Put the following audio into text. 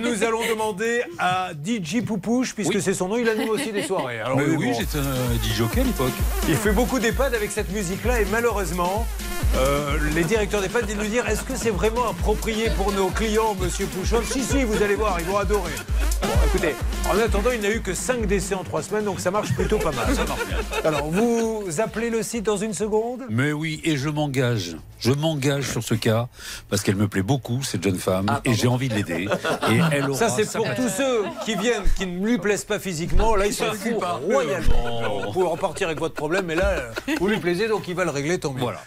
nous allons demander à DJ Poupouche, puisque c'est son nom, il anime aussi des soirées. Alors, oui, j'étais un DJ à l'époque. Il fait beaucoup d'EHPAD avec cette musique-là et malheureusement, euh, les directeurs d'EHPAD disent nous dire est-ce que c'est vraiment approprié pour nos clients, monsieur Pouchon Si, si, vous allez voir, ils vont adorer. Bon, écoutez, en attendant, il n'a eu que 5 décès en 3 semaines, donc ça marche plutôt pas mal. Ça marche bien. Alors, vous appelez le site dans une seconde? Mais oui, et je m'engage. Je m'engage sur ce cas parce qu'elle me plaît beaucoup, cette jeune femme, ah, et j'ai envie de l'aider. Et elle Ça, c'est pour tous ceux qui viennent, qui ne lui plaisent pas physiquement. Là, ils sont fous royalement. Vous pouvez repartir avec votre problème, mais là, vous lui plaisez, donc il va le régler, tant mieux. Voilà.